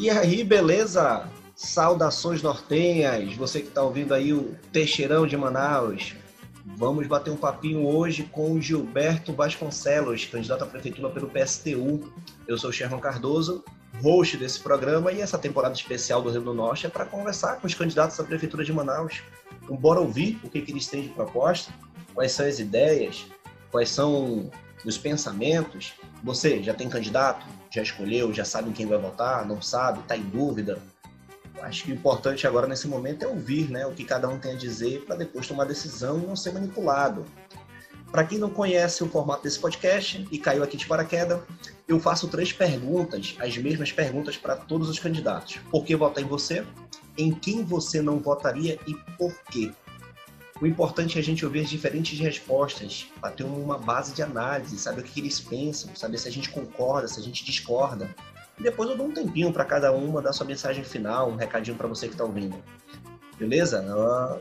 E aí, beleza? Saudações nortenhas, você que está ouvindo aí o Teixeirão de Manaus. Vamos bater um papinho hoje com o Gilberto Vasconcelos, candidato à prefeitura pelo PSTU. Eu sou o Sherman Cardoso, host desse programa, e essa temporada especial do Rio do Norte é para conversar com os candidatos à prefeitura de Manaus. Então, bora ouvir o que, que eles têm de proposta, quais são as ideias, quais são os pensamentos. Você já tem candidato? Já escolheu? Já sabe quem vai votar? Não sabe? Está em dúvida? Acho que o importante agora nesse momento é ouvir né, o que cada um tem a dizer para depois tomar decisão e não ser manipulado. Para quem não conhece o formato desse podcast e caiu aqui de paraquedas, eu faço três perguntas, as mesmas perguntas para todos os candidatos. Por que votar em você? Em quem você não votaria e por quê? O importante é a gente ouvir as diferentes respostas, para ter uma base de análise, saber o que eles pensam, saber se a gente concorda, se a gente discorda. E depois eu dou um tempinho para cada um mandar sua mensagem final, um recadinho para você que está ouvindo. Beleza?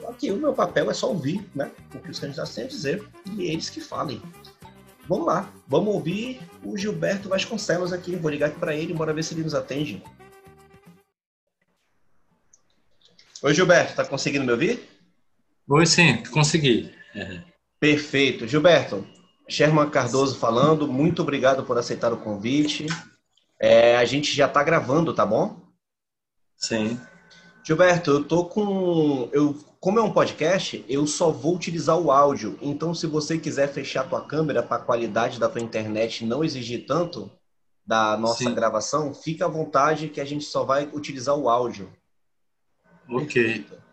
Aqui o meu papel é só ouvir né, o que os candidatos têm a dizer e eles que falem. Vamos lá, vamos ouvir o Gilberto Vasconcelos aqui. Vou ligar aqui para ele, bora ver se ele nos atende. Oi, Gilberto, tá conseguindo me ouvir? Oi, sim, consegui. É. Perfeito. Gilberto, Sherman Cardoso falando, muito obrigado por aceitar o convite. É, a gente já está gravando, tá bom? Sim. Gilberto, eu tô com. Eu, como é um podcast, eu só vou utilizar o áudio. Então, se você quiser fechar a tua câmera para a qualidade da tua internet não exigir tanto da nossa Sim. gravação, fica à vontade que a gente só vai utilizar o áudio. Ok. Perfeito.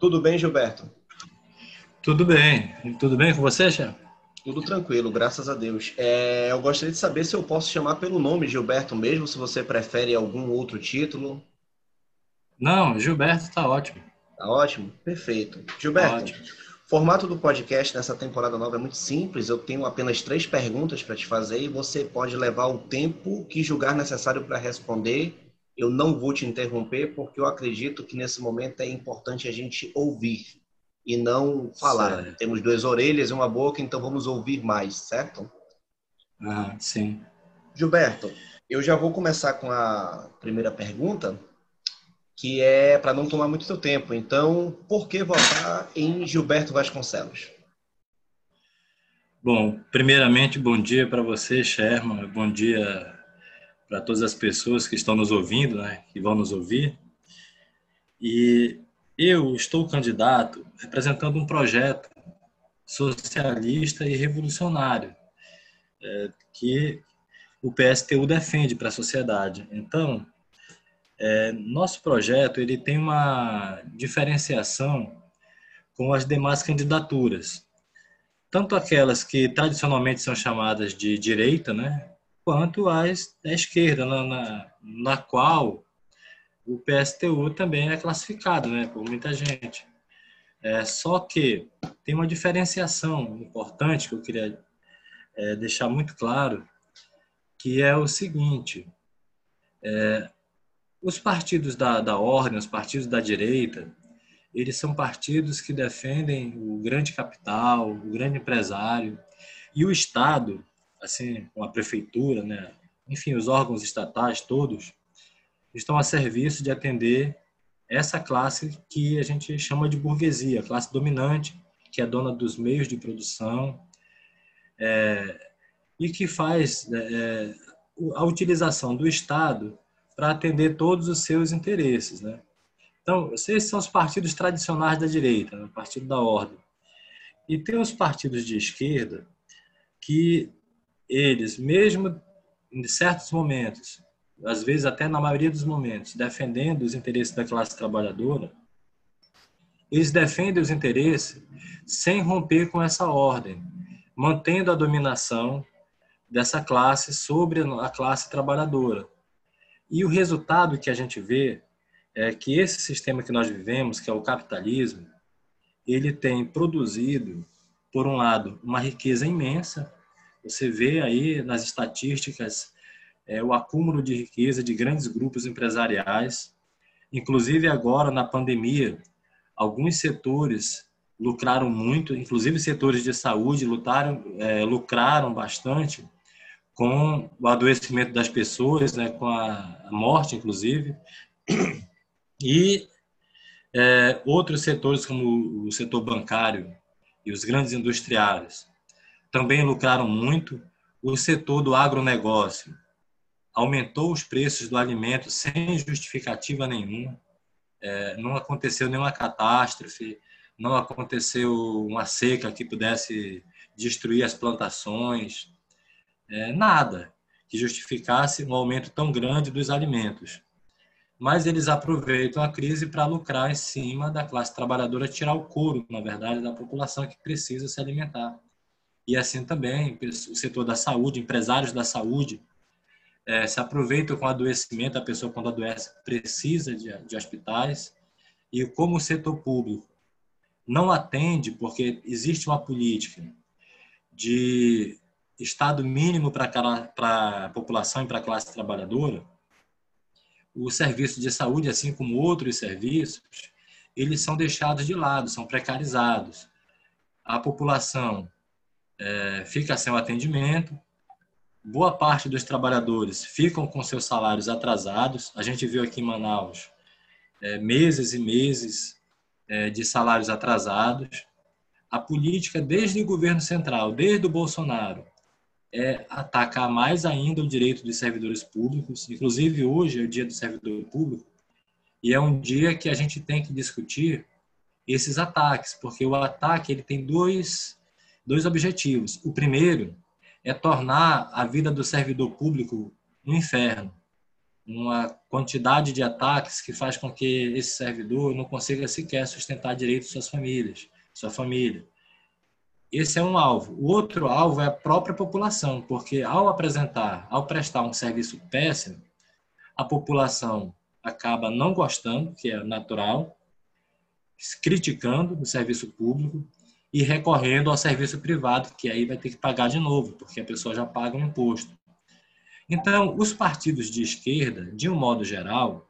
Tudo bem, Gilberto? Tudo bem. Tudo bem com você, chefe? Tudo tranquilo, graças a Deus. É, eu gostaria de saber se eu posso chamar pelo nome Gilberto mesmo, se você prefere algum outro título. Não, Gilberto está ótimo. Tá ótimo? Perfeito. Gilberto, ótimo. o formato do podcast nessa temporada nova é muito simples. Eu tenho apenas três perguntas para te fazer e você pode levar o tempo que julgar necessário para responder. Eu não vou te interromper porque eu acredito que nesse momento é importante a gente ouvir e não falar. Certo. Temos duas orelhas e uma boca, então vamos ouvir mais, certo? Ah, sim. Gilberto, eu já vou começar com a primeira pergunta, que é para não tomar muito seu tempo. Então, por que votar em Gilberto Vasconcelos? Bom, primeiramente, bom dia para você, Sherman. Bom dia para todas as pessoas que estão nos ouvindo, né, que vão nos ouvir. E eu estou candidato representando um projeto socialista e revolucionário é, que o PSTU defende para a sociedade. Então, é, nosso projeto ele tem uma diferenciação com as demais candidaturas, tanto aquelas que tradicionalmente são chamadas de direita, né, quanto as da esquerda, na, na, na qual o PSTU também é classificado né, por muita gente. É, só que tem uma diferenciação importante que eu queria é, deixar muito claro, que é o seguinte: é, os partidos da, da ordem, os partidos da direita, eles são partidos que defendem o grande capital, o grande empresário e o Estado, assim, com a prefeitura, né, enfim, os órgãos estatais todos, estão a serviço de atender essa classe que a gente chama de burguesia, classe dominante, que é dona dos meios de produção é, e que faz é, a utilização do Estado para atender todos os seus interesses. Né? Então, esses são os partidos tradicionais da direita, né? o partido da ordem. E tem os partidos de esquerda que eles, mesmo em certos momentos, às vezes até na maioria dos momentos, defendendo os interesses da classe trabalhadora, eles defendem os interesses sem romper com essa ordem, mantendo a dominação dessa classe sobre a classe trabalhadora. E o resultado que a gente vê é que esse sistema que nós vivemos, que é o capitalismo, ele tem produzido, por um lado, uma riqueza imensa. Você vê aí nas estatísticas é, o acúmulo de riqueza de grandes grupos empresariais. Inclusive, agora, na pandemia, alguns setores lucraram muito, inclusive setores de saúde lutaram, é, lucraram bastante com o adoecimento das pessoas, né, com a morte, inclusive, e é, outros setores, como o setor bancário e os grandes industriais, também lucraram muito. O setor do agronegócio aumentou os preços do alimento sem justificativa nenhuma. É, não aconteceu nenhuma catástrofe, não aconteceu uma seca que pudesse destruir as plantações, é, nada que justificasse um aumento tão grande dos alimentos. Mas eles aproveitam a crise para lucrar em cima da classe trabalhadora, tirar o couro, na verdade, da população que precisa se alimentar. E assim também o setor da saúde, empresários da saúde, é, se aproveitam com o adoecimento, a pessoa quando adoece precisa de, de hospitais, e como o setor público não atende, porque existe uma política de estado mínimo para a população e para a classe trabalhadora, o serviço de saúde, assim como outros serviços, eles são deixados de lado, são precarizados. A população é, fica sem o atendimento, boa parte dos trabalhadores ficam com seus salários atrasados. A gente viu aqui em Manaus é, meses e meses é, de salários atrasados. A política, desde o governo central, desde o Bolsonaro, é atacar mais ainda o direito dos servidores públicos. Inclusive, hoje é o dia do servidor público, e é um dia que a gente tem que discutir esses ataques, porque o ataque ele tem dois, dois objetivos. O primeiro é tornar a vida do servidor público um inferno, uma quantidade de ataques que faz com que esse servidor não consiga sequer sustentar direito suas famílias, sua família. Esse é um alvo. O outro alvo é a própria população, porque ao apresentar, ao prestar um serviço péssimo, a população acaba não gostando, que é natural, criticando o serviço público e recorrendo ao serviço privado, que aí vai ter que pagar de novo, porque a pessoa já paga um imposto. Então, os partidos de esquerda, de um modo geral,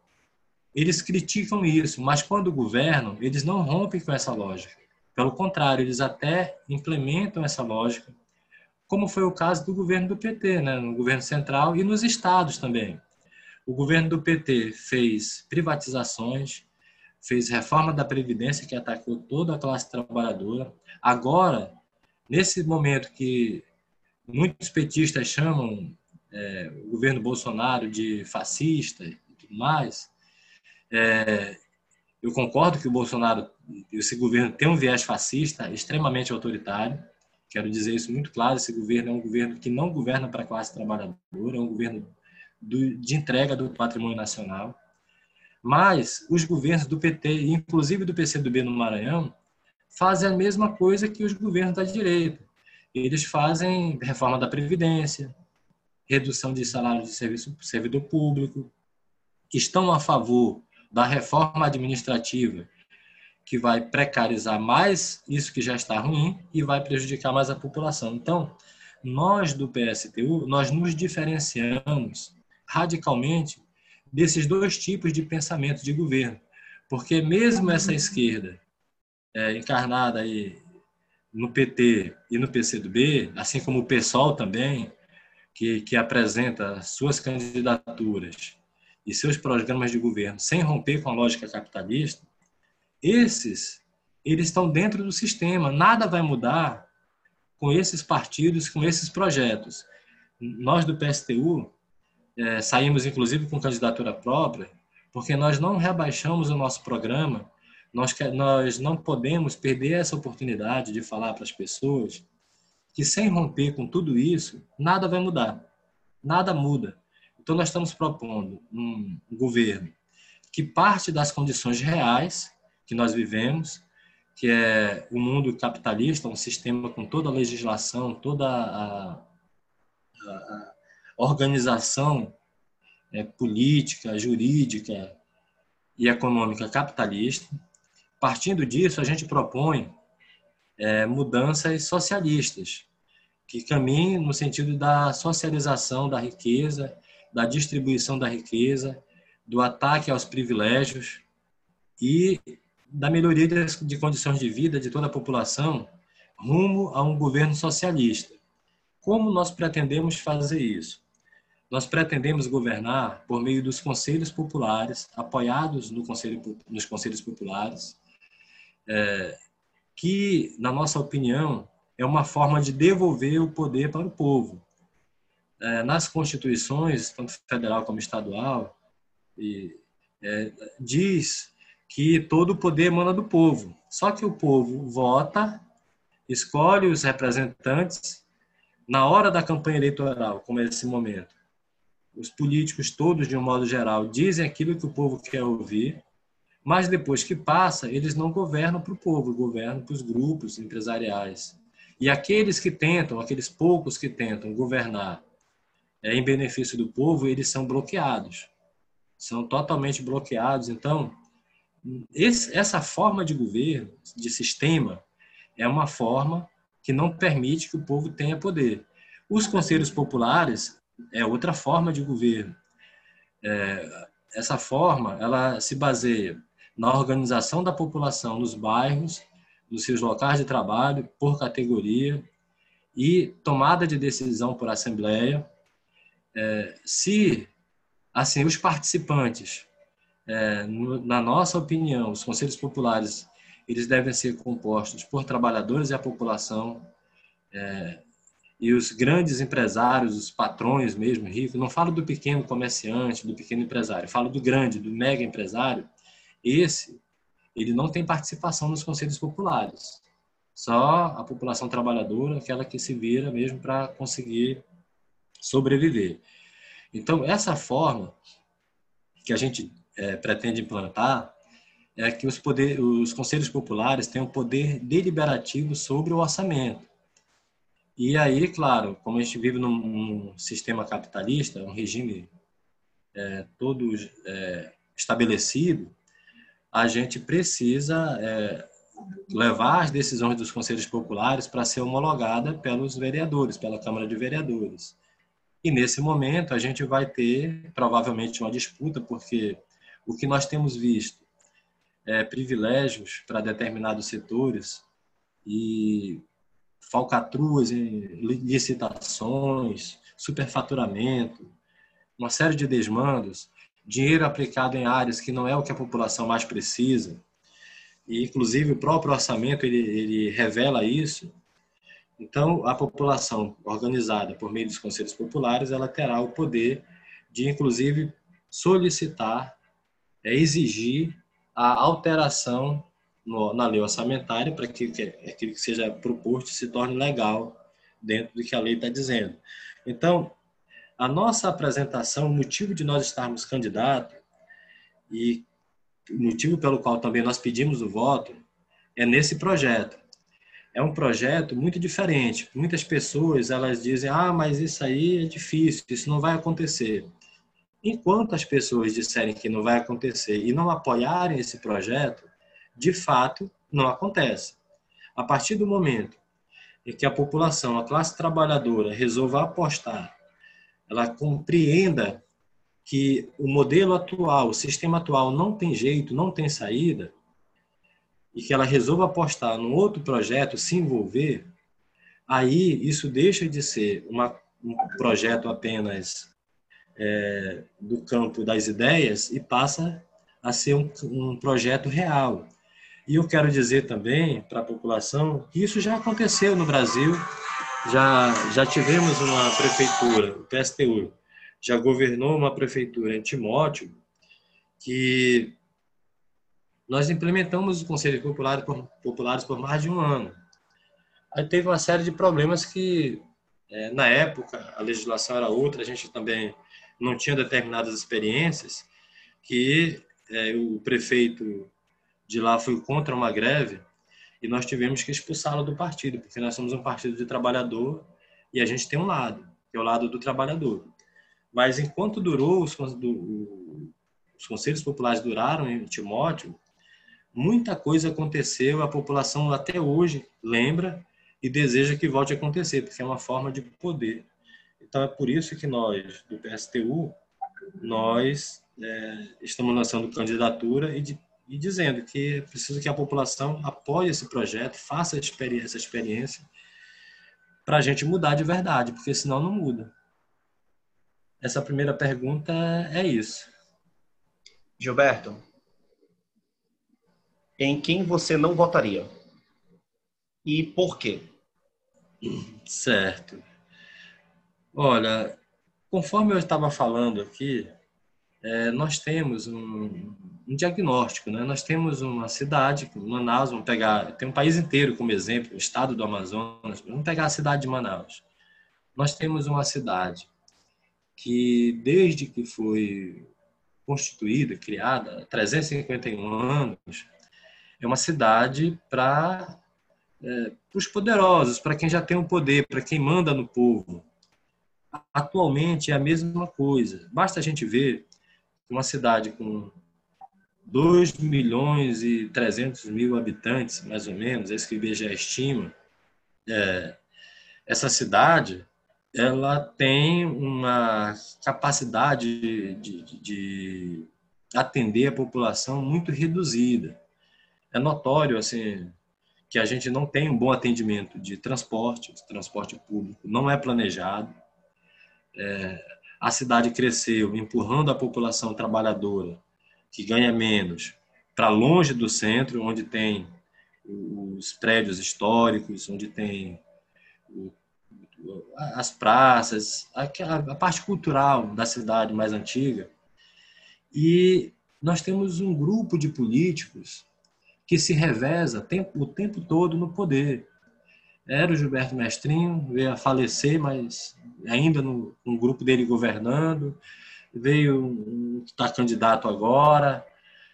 eles criticam isso, mas quando governam, eles não rompem com essa lógica. Pelo contrário, eles até implementam essa lógica, como foi o caso do governo do PT, né, no governo central e nos estados também. O governo do PT fez privatizações, fez reforma da Previdência, que atacou toda a classe trabalhadora. Agora, nesse momento que muitos petistas chamam é, o governo Bolsonaro de fascista e tudo mais, é, eu concordo que o Bolsonaro, esse governo tem um viés fascista extremamente autoritário. Quero dizer isso muito claro: esse governo é um governo que não governa para a classe trabalhadora, é um governo do, de entrega do patrimônio nacional. Mas os governos do PT, inclusive do PCdoB no Maranhão, fazem a mesma coisa que os governos da direita. Eles fazem reforma da Previdência, redução de salário de serviço, servidor público, estão a favor da reforma administrativa, que vai precarizar mais isso que já está ruim e vai prejudicar mais a população. Então, nós do PSTU, nós nos diferenciamos radicalmente desses dois tipos de pensamento de governo, porque mesmo essa esquerda é, encarnada aí no PT e no PCdoB, assim como o PSOL também, que, que apresenta suas candidaturas e seus programas de governo sem romper com a lógica capitalista, esses eles estão dentro do sistema. Nada vai mudar com esses partidos, com esses projetos. Nós do PSTU é, saímos inclusive com candidatura própria, porque nós não rebaixamos o nosso programa, nós, nós não podemos perder essa oportunidade de falar para as pessoas que sem romper com tudo isso, nada vai mudar. Nada muda. Então, nós estamos propondo um governo que parte das condições reais que nós vivemos, que é o mundo capitalista, um sistema com toda a legislação, toda a, a, organização é, política, jurídica e econômica capitalista. Partindo disso, a gente propõe é, mudanças socialistas, que caminhem no sentido da socialização da riqueza da distribuição da riqueza, do ataque aos privilégios e da melhoria de condições de vida de toda a população rumo a um governo socialista. Como nós pretendemos fazer isso? Nós pretendemos governar por meio dos conselhos populares, apoiados no conselho, nos conselhos populares, é, que, na nossa opinião, é uma forma de devolver o poder para o povo. É, nas constituições, tanto federal como estadual, e, é, diz que todo o poder emana do povo. Só que o povo vota, escolhe os representantes na hora da campanha eleitoral, como é esse momento. Os políticos todos, de um modo geral, dizem aquilo que o povo quer ouvir, mas depois que passa, eles não governam para o povo, governam para os grupos empresariais. E aqueles que tentam, aqueles poucos que tentam governar é, em benefício do povo, eles são bloqueados. São totalmente bloqueados. Então, esse, essa forma de governo, de sistema, é uma forma que não permite que o povo tenha poder. Os conselhos populares é outra forma de governo. É, essa forma, ela se baseia na organização da população nos bairros dos seus locais de trabalho por categoria e tomada de decisão por assembleia. É, se assim os participantes, é, no, na nossa opinião, os conselhos populares eles devem ser compostos por trabalhadores e a população é, e os grandes empresários, os patrões mesmo ricos. Não falo do pequeno comerciante, do pequeno empresário, falo do grande, do mega empresário. Esse ele não tem participação nos conselhos populares. Só a população trabalhadora, aquela que se vira mesmo para conseguir sobreviver. Então, essa forma que a gente é, pretende implantar é que os, poder, os conselhos populares tenham poder deliberativo sobre o orçamento. E aí, claro, como a gente vive num, num sistema capitalista, um regime é, todo é, estabelecido, a gente precisa é, levar as decisões dos conselhos populares para ser homologada pelos vereadores, pela Câmara de Vereadores. E nesse momento a gente vai ter provavelmente uma disputa, porque o que nós temos visto é privilégios para determinados setores e falcatruas licitações, superfaturamento, uma série de desmandos dinheiro aplicado em áreas que não é o que a população mais precisa, e inclusive o próprio orçamento ele, ele revela isso. Então, a população organizada por meio dos conselhos populares, ela terá o poder de, inclusive, solicitar, é, exigir a alteração no, na lei orçamentária para que, que aquilo que seja proposto se torne legal dentro do que a lei está dizendo. Então, a nossa apresentação, o motivo de nós estarmos candidatos e o motivo pelo qual também nós pedimos o voto é nesse projeto. É um projeto muito diferente. Muitas pessoas elas dizem: "Ah, mas isso aí é difícil, isso não vai acontecer". Enquanto as pessoas disserem que não vai acontecer e não apoiarem esse projeto, de fato não acontece. A partir do momento em que a população, a classe trabalhadora resolva apostar ela compreenda que o modelo atual, o sistema atual não tem jeito, não tem saída, e que ela resolva apostar num outro projeto, se envolver, aí isso deixa de ser uma, um projeto apenas é, do campo das ideias e passa a ser um, um projeto real. E eu quero dizer também para a população que isso já aconteceu no Brasil já, já tivemos uma prefeitura, o PSTU, já governou uma prefeitura em Timóteo, que nós implementamos os conselhos populares por, populares por mais de um ano. Aí teve uma série de problemas que, é, na época, a legislação era outra, a gente também não tinha determinadas experiências, que é, o prefeito de lá foi contra uma greve, e nós tivemos que expulsá-lo do partido, porque nós somos um partido de trabalhador e a gente tem um lado, que é o lado do trabalhador. Mas enquanto durou, os, do, os conselhos populares duraram em Timóteo, muita coisa aconteceu, a população até hoje lembra e deseja que volte a acontecer, porque é uma forma de poder. Então é por isso que nós, do PSTU, nós é, estamos lançando candidatura e de, e dizendo que é preciso que a população apoie esse projeto, faça essa experiência para a gente mudar de verdade, porque senão não muda. Essa primeira pergunta é isso. Gilberto, em quem você não votaria? E por quê? Certo. Olha, conforme eu estava falando aqui, é, nós temos um, um, diagnóstico, né? Nós temos uma cidade, Manaus, vamos pegar, tem um país inteiro como exemplo, o estado do Amazonas, vamos pegar a cidade de Manaus. Nós temos uma cidade que, desde que foi constituída, criada, há 351 anos, é uma cidade para é, os poderosos, para quem já tem o poder, para quem manda no povo. Atualmente é a mesma coisa. Basta a gente ver uma cidade com 2 milhões e 300 mil habitantes, mais ou menos, é isso que o IBGE estima, é, essa cidade ela tem uma capacidade de, de, de, atender a população muito reduzida. É notório assim que a gente não tem um bom atendimento de transporte, transporte público não é planejado. É, a cidade cresceu empurrando a população trabalhadora que ganha menos para longe do centro, onde tem os prédios históricos, onde tem as praças, a, parte cultural da cidade mais antiga. E nós temos um grupo de políticos que se reveza o tempo todo no poder. Era o Gilberto Mestrinho, veio a falecer, mas ainda no, no grupo dele governando. Veio um que está candidato agora.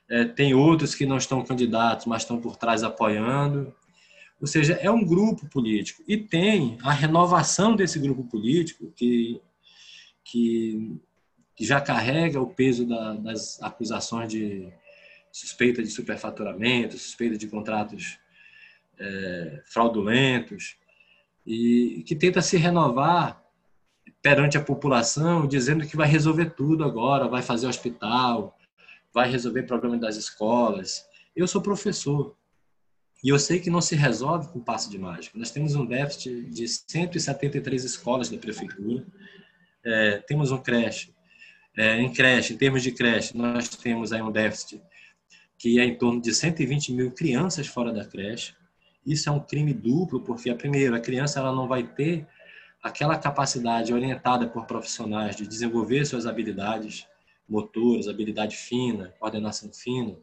É, tem outros que não estão candidatos, mas estão por trás apoiando. Ou seja, é um grupo político. E tem a renovação desse grupo político, que, que, que já carrega o peso da, das acusações de suspeita de superfaturamento, suspeita de contratos é, fraudulentos, e que tenta se renovar perante a população, dizendo que vai resolver tudo agora, vai fazer hospital, vai resolver problema das escolas. Eu sou professor e eu sei que não se resolve com passe de mágica. Nós temos um déficit de 173 escolas da prefeitura, é, temos um creche. É, em creche, em termos de creche, nós temos aí um déficit que é em torno de 120 mil crianças fora da creche. Isso é um crime duplo, porque, a primeiro, a criança ela não vai ter aquela capacidade orientada por profissionais de desenvolver suas habilidades motoras, habilidade fina, coordenação fina.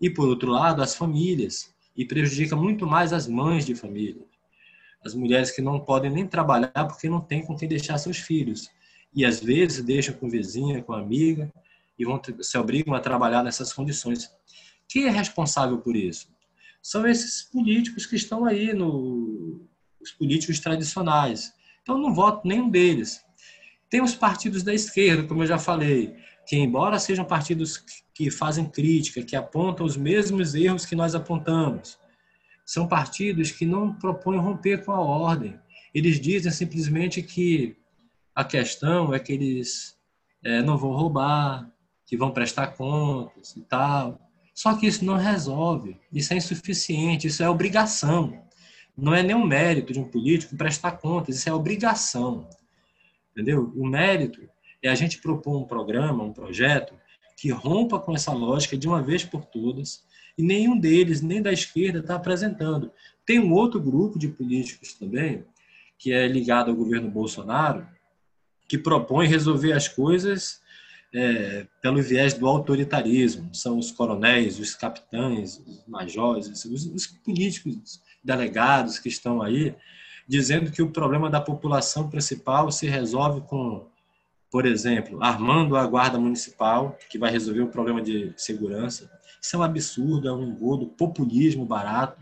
E, por outro lado, as famílias, e prejudica muito mais as mães de família. As mulheres que não podem nem trabalhar porque não têm com quem deixar seus filhos. E, às vezes, deixam com vizinha, com amiga, e vão se obrigam a trabalhar nessas condições. Quem é responsável por isso? São esses políticos que estão aí, no, os políticos tradicionais. Então, não voto nenhum deles. Tem os partidos da esquerda, como eu já falei, que, embora sejam partidos que fazem crítica, que apontam os mesmos erros que nós apontamos, são partidos que não propõem romper com a ordem. Eles dizem simplesmente que a questão é que eles é, não vão roubar, que vão prestar contas e tal. Só que isso não resolve, isso é insuficiente, isso é obrigação. Não é nenhum mérito de um político prestar contas, isso é obrigação. Entendeu? O mérito é a gente propor um programa, um projeto que rompa com essa lógica de uma vez por todas, e nenhum deles, nem da esquerda, está apresentando. Tem um outro grupo de políticos também, que é ligado ao governo Bolsonaro, que propõe resolver as coisas é, pelo viés do autoritarismo. São os coronéis, os capitães, os majores, os, os políticos delegados que estão aí, dizendo que o problema da população principal se resolve com, por exemplo, armando a guarda municipal, que vai resolver o problema de segurança. Isso é um absurdo, é um engodo, populismo barato,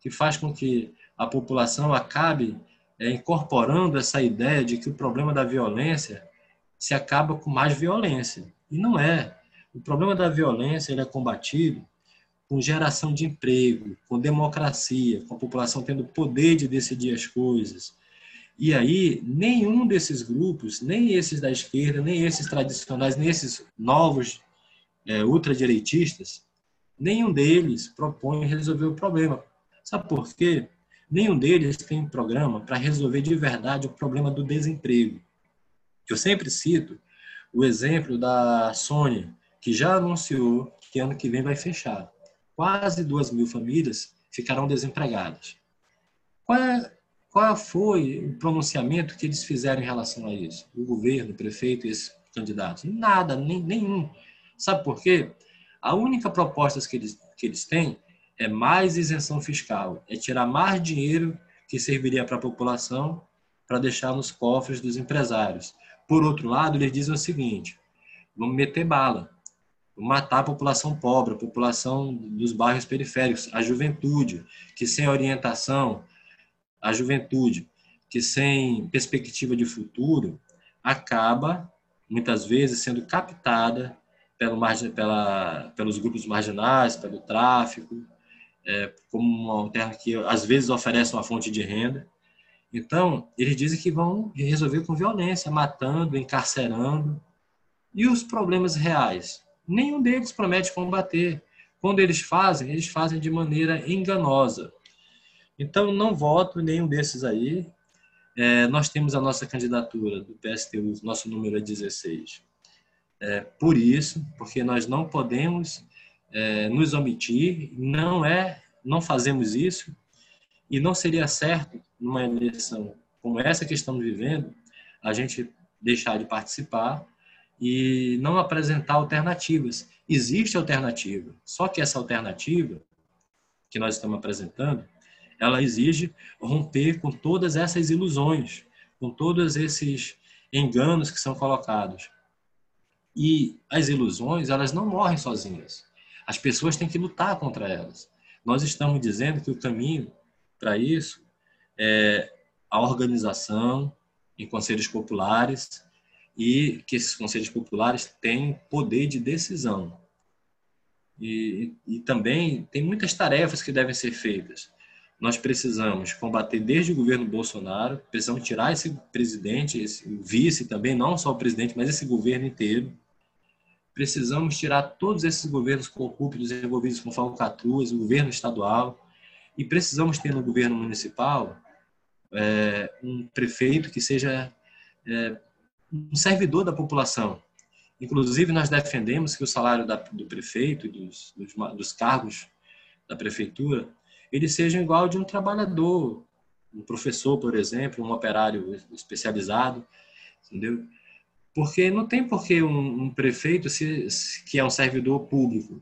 que faz com que a população acabe é, incorporando essa ideia de que o problema da violência se acaba com mais violência. E não é. O problema da violência ele é combatido com geração de emprego, com democracia, com a população tendo poder de decidir as coisas. E aí, nenhum desses grupos, nem esses da esquerda, nem esses tradicionais, nem esses novos é, ultradireitistas, nenhum deles propõe resolver o problema. Sabe por quê? nenhum deles tem um programa para resolver de verdade o problema do desemprego. Eu sempre cito o exemplo da Sony, que já anunciou que ano que vem vai fechar. Quase duas mil famílias ficarão desempregadas. Qual, é, qual foi o pronunciamento que eles fizeram em relação a isso? O governo, o prefeito e esses candidatos? Nada, nem, nenhum. Sabe por quê? A única proposta que eles, que eles têm é mais isenção fiscal, é tirar mais dinheiro que serviria para a população para deixar nos cofres dos empresários. Por outro lado, eles dizem o seguinte: vamos meter bala, matar a população pobre, a população dos bairros periféricos, a juventude, que sem orientação, a juventude que sem perspectiva de futuro acaba muitas vezes sendo captada pelo, pela, pelos grupos marginais, pelo tráfico, é, como uma alternativa que às vezes oferece uma fonte de renda. Então, eles dizem que vão resolver com violência, matando, encarcerando. E os problemas reais? Nenhum deles promete combater. Quando eles fazem, eles fazem de maneira enganosa. Então, não voto nenhum desses aí. É, nós temos a nossa candidatura do PSTU, nosso número é 16. É, por isso, porque nós não podemos é, nos omitir, não é, não fazemos isso e não seria certo numa eleição como essa que estamos vivendo a gente deixar de participar e não apresentar alternativas. Existe alternativa, só que essa alternativa que nós estamos apresentando, ela exige romper com todas essas ilusões, com todos esses enganos que são colocados. E as ilusões, elas não morrem sozinhas. As pessoas têm que lutar contra elas. Nós estamos dizendo que o caminho para isso é a organização em conselhos populares e que esses conselhos populares têm poder de decisão. E, e também tem muitas tarefas que devem ser feitas. Nós precisamos combater desde o governo Bolsonaro, precisamos tirar esse presidente, esse vice também, não só o presidente, mas esse governo inteiro precisamos tirar todos esses governos corruptos envolvidos com falcatruas, o governo estadual, e precisamos ter no governo municipal é, um prefeito que seja é, um servidor da população. Inclusive, nós defendemos que o salário da, do prefeito, dos, dos, dos cargos da prefeitura, ele seja igual de um trabalhador, um professor, por exemplo, um operário especializado, entendeu? Porque não tem por que um, um prefeito, se, que é um servidor público,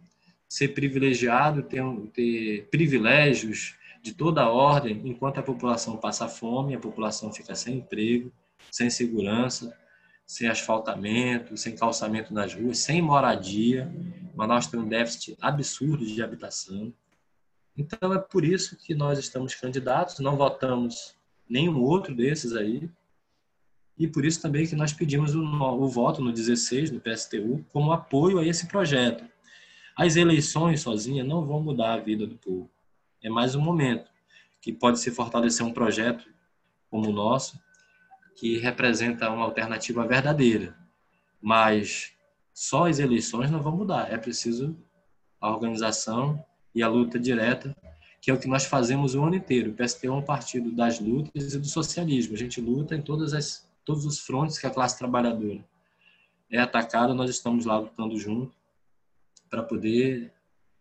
ser privilegiado, ter, ter privilégios de toda a ordem, enquanto a população passa fome, a população fica sem emprego, sem segurança, sem asfaltamento, sem calçamento nas ruas, sem moradia. Manaus tem um déficit absurdo de habitação. Então é por isso que nós estamos candidatos, não votamos nenhum outro desses aí, e por isso também que nós pedimos o, o voto no 16, no PSTU, como apoio a esse projeto. As eleições sozinhas não vão mudar a vida do povo. É mais um momento que pode se fortalecer um projeto como o nosso, que representa uma alternativa verdadeira. Mas só as eleições não vão mudar. É preciso a organização e a luta direta, que é o que nós fazemos o ano inteiro. O PST é um partido das lutas e do socialismo. A gente luta em todas as todos os frontes que a classe trabalhadora é atacada, nós estamos lá lutando junto para poder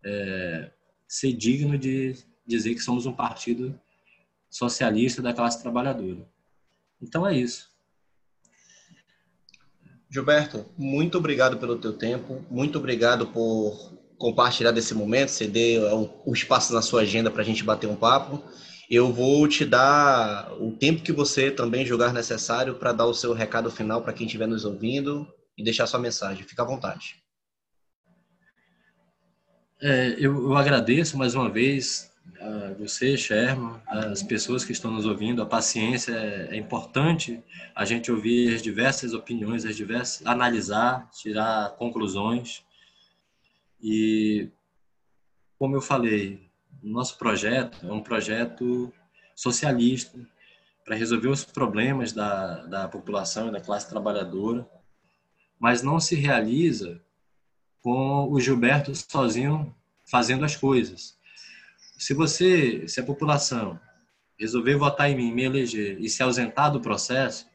é, ser digno de dizer que somos um partido socialista da classe trabalhadora. Então é isso. Gilberto, muito obrigado pelo teu tempo, muito obrigado por compartilhar desse momento, ceder o espaço na sua agenda para a gente bater um papo eu vou te dar o tempo que você também julgar necessário para dar o seu recado final para quem estiver nos ouvindo e deixar sua mensagem. Fica à vontade. É, eu, eu, agradeço mais uma vez a você, Sherman, as pessoas que estão nos ouvindo. A paciência é, é importante a gente ouvir as diversas opiniões, as diversas, analisar, tirar conclusões. E, como eu falei, nosso projeto é um projeto socialista para resolver os problemas da, da população e da classe trabalhadora, mas não se realiza com o Gilberto sozinho fazendo as coisas. Se você, se a população resolver votar em mim, me eleger e se ausentar do processo,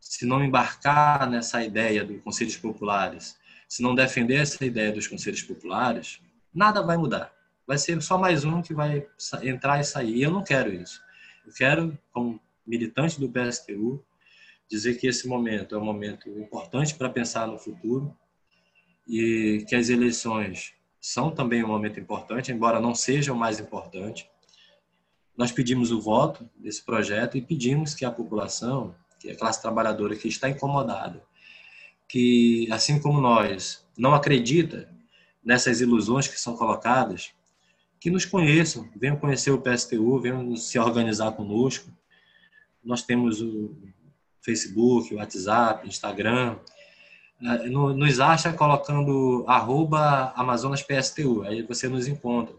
se não embarcar nessa ideia dos conselhos populares, se não defender essa ideia dos conselhos populares, nada vai mudar. Vai ser só mais um que vai entrar e sair. E eu não quero isso. Eu quero, como militante do PSTU, dizer que esse momento é um momento importante para pensar no futuro e que as eleições são também um momento importante, embora não seja o mais importante. Nós pedimos o voto desse projeto e pedimos que a população, que a classe trabalhadora que está incomodada, que assim como nós não acredita nessas ilusões que são colocadas, que nos conheçam, venham conhecer o PSTU, venham se organizar conosco. Nós temos o Facebook, o WhatsApp, Instagram, nos acha colocando arroba Amazonas PSTU, aí você nos encontra.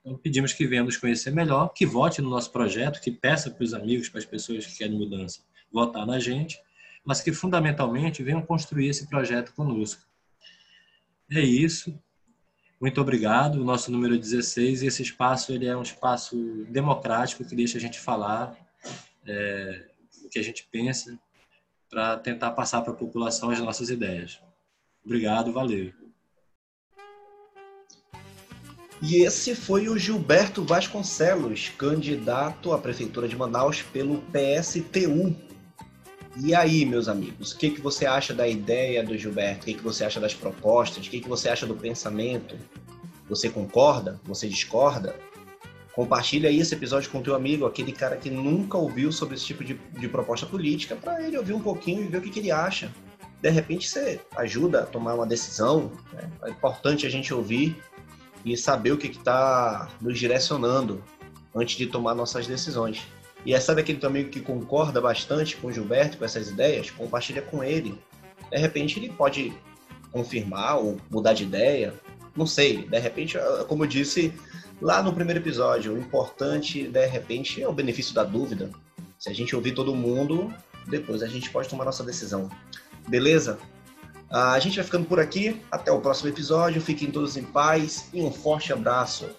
Então pedimos que venha nos conhecer melhor, que vote no nosso projeto, que peça para os amigos, para as pessoas que querem mudança, votar na gente, mas que fundamentalmente venham construir esse projeto conosco. É isso. Muito obrigado. O nosso número 16 e esse espaço ele é um espaço democrático que deixa a gente falar é, o que a gente pensa para tentar passar para a população as nossas ideias. Obrigado, valeu. E esse foi o Gilberto Vasconcelos, candidato à Prefeitura de Manaus pelo PSTU. E aí, meus amigos, o que, que você acha da ideia do Gilberto? O que, que você acha das propostas? O que, que você acha do pensamento? Você concorda? Você discorda? Compartilha aí esse episódio com teu amigo, aquele cara que nunca ouviu sobre esse tipo de, de proposta política, para ele ouvir um pouquinho e ver o que, que, ele acha. De repente você ajuda a tomar uma decisão. Né? É importante a gente ouvir e saber o que está nos direcionando antes de tomar nossas decisões. E é sabe aquele teu amigo que concorda bastante com o Gilberto, com essas ideias? Compartilha com ele. De repente ele pode confirmar ou mudar de ideia. Não sei. De repente, como eu disse, Lá no primeiro episódio, o importante, de repente, é o benefício da dúvida. Se a gente ouvir todo mundo, depois a gente pode tomar nossa decisão. Beleza? A gente vai ficando por aqui. Até o próximo episódio. Fiquem todos em paz e um forte abraço.